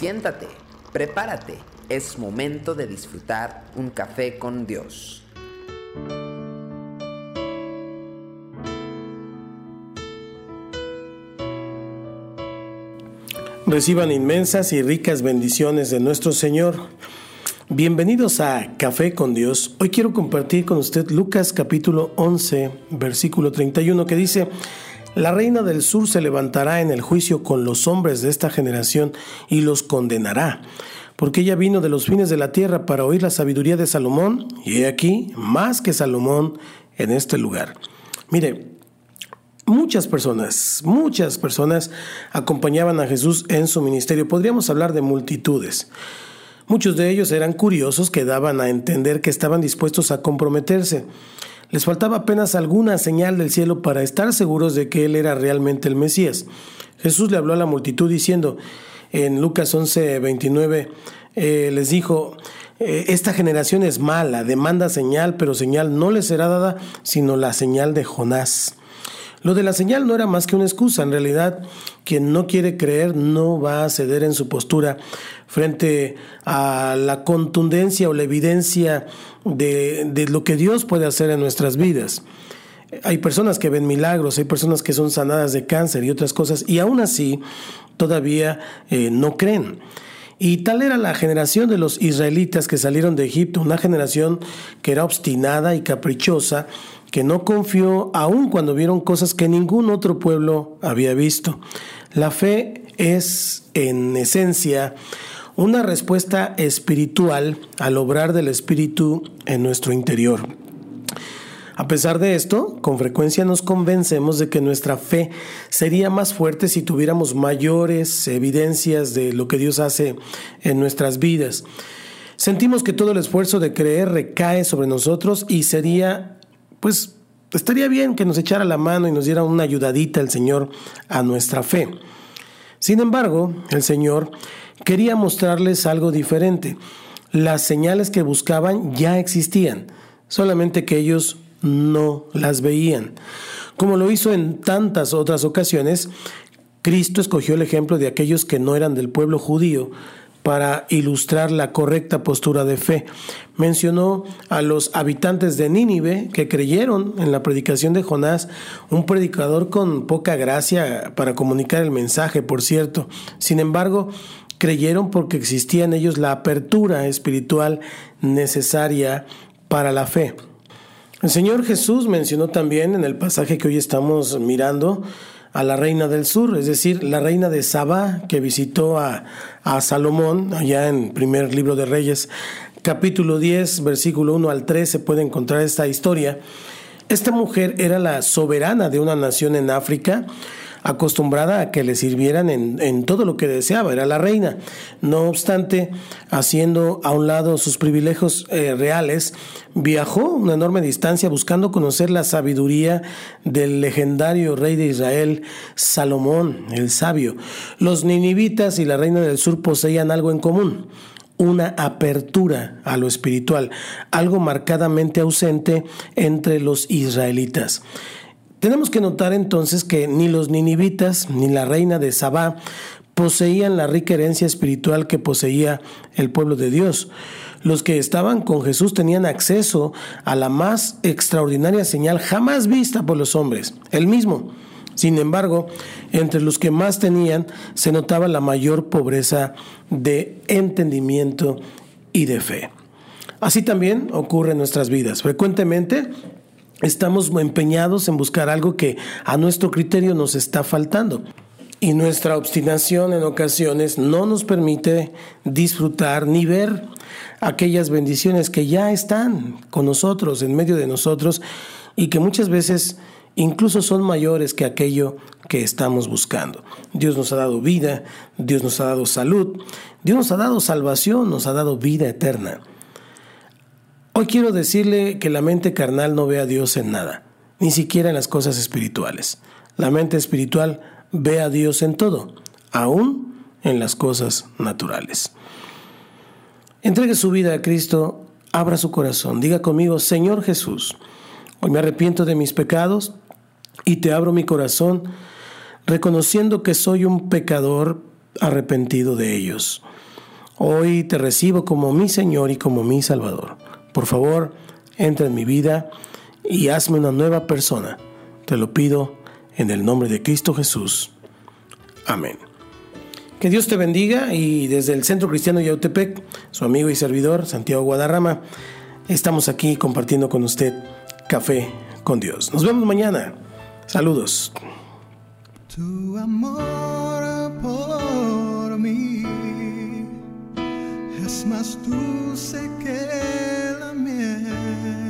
Siéntate, prepárate, es momento de disfrutar un café con Dios. Reciban inmensas y ricas bendiciones de nuestro Señor. Bienvenidos a Café con Dios. Hoy quiero compartir con usted Lucas capítulo 11, versículo 31, que dice, La reina del sur se levantará en el juicio con los hombres de esta generación y los condenará, porque ella vino de los fines de la tierra para oír la sabiduría de Salomón, y he aquí, más que Salomón en este lugar. Mire, Muchas personas, muchas personas acompañaban a Jesús en su ministerio. Podríamos hablar de multitudes. Muchos de ellos eran curiosos que daban a entender que estaban dispuestos a comprometerse. Les faltaba apenas alguna señal del cielo para estar seguros de que Él era realmente el Mesías. Jesús le habló a la multitud diciendo en Lucas 11, 29, eh, les dijo, eh, esta generación es mala, demanda señal, pero señal no le será dada, sino la señal de Jonás. Lo de la señal no era más que una excusa. En realidad, quien no quiere creer no va a ceder en su postura frente a la contundencia o la evidencia de, de lo que Dios puede hacer en nuestras vidas. Hay personas que ven milagros, hay personas que son sanadas de cáncer y otras cosas, y aún así todavía eh, no creen. Y tal era la generación de los israelitas que salieron de Egipto, una generación que era obstinada y caprichosa, que no confió aun cuando vieron cosas que ningún otro pueblo había visto. La fe es, en esencia, una respuesta espiritual al obrar del Espíritu en nuestro interior. A pesar de esto, con frecuencia nos convencemos de que nuestra fe sería más fuerte si tuviéramos mayores evidencias de lo que Dios hace en nuestras vidas. Sentimos que todo el esfuerzo de creer recae sobre nosotros y sería pues estaría bien que nos echara la mano y nos diera una ayudadita el Señor a nuestra fe. Sin embargo, el Señor quería mostrarles algo diferente. Las señales que buscaban ya existían, solamente que ellos no las veían. Como lo hizo en tantas otras ocasiones, Cristo escogió el ejemplo de aquellos que no eran del pueblo judío para ilustrar la correcta postura de fe. Mencionó a los habitantes de Nínive que creyeron en la predicación de Jonás, un predicador con poca gracia para comunicar el mensaje, por cierto. Sin embargo, creyeron porque existía en ellos la apertura espiritual necesaria para la fe. El Señor Jesús mencionó también en el pasaje que hoy estamos mirando, a la reina del sur, es decir, la reina de Saba que visitó a, a Salomón allá en primer libro de Reyes, capítulo 10, versículo 1 al 3 se puede encontrar esta historia. Esta mujer era la soberana de una nación en África, acostumbrada a que le sirvieran en, todo lo que deseaba, era la reina. No obstante, haciendo a un lado sus privilegios eh, reales, viajó una enorme distancia buscando conocer la sabiduría del legendario rey de Israel, Salomón, el sabio. Los ninivitas y la reina del sur poseían algo en común una apertura a lo espiritual, algo marcadamente ausente entre los israelitas. Tenemos que notar entonces que ni los ninivitas ni la reina de Sabá poseían la rica herencia espiritual que poseía el pueblo de Dios. Los que estaban con Jesús tenían acceso a la más extraordinaria señal jamás vista por los hombres, el mismo. Sin embargo, entre los que más tenían se notaba la mayor pobreza de entendimiento y de fe. Así también ocurre en nuestras vidas. Frecuentemente estamos empeñados en buscar algo que a nuestro criterio nos está faltando. Y nuestra obstinación en ocasiones no nos permite disfrutar ni ver aquellas bendiciones que ya están con nosotros, en medio de nosotros, y que muchas veces incluso son mayores que aquello que estamos buscando. Dios nos ha dado vida, Dios nos ha dado salud, Dios nos ha dado salvación, nos ha dado vida eterna. Hoy quiero decirle que la mente carnal no ve a Dios en nada, ni siquiera en las cosas espirituales. La mente espiritual ve a Dios en todo, aún en las cosas naturales. Entregue su vida a Cristo, abra su corazón, diga conmigo, Señor Jesús, hoy me arrepiento de mis pecados y te abro mi corazón, reconociendo que soy un pecador arrepentido de ellos. Hoy te recibo como mi Señor y como mi Salvador. Por favor, entra en mi vida y hazme una nueva persona. Te lo pido en el nombre de Cristo Jesús. Amén. Que Dios te bendiga y desde el Centro Cristiano Yautepec, su amigo y servidor Santiago Guadarrama, estamos aquí compartiendo con usted café con Dios. Nos vemos mañana. Saludos. Tu amor por la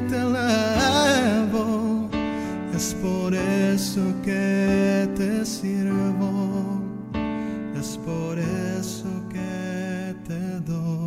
te elevo, es por eso que te sirvo, es por eso que te doy.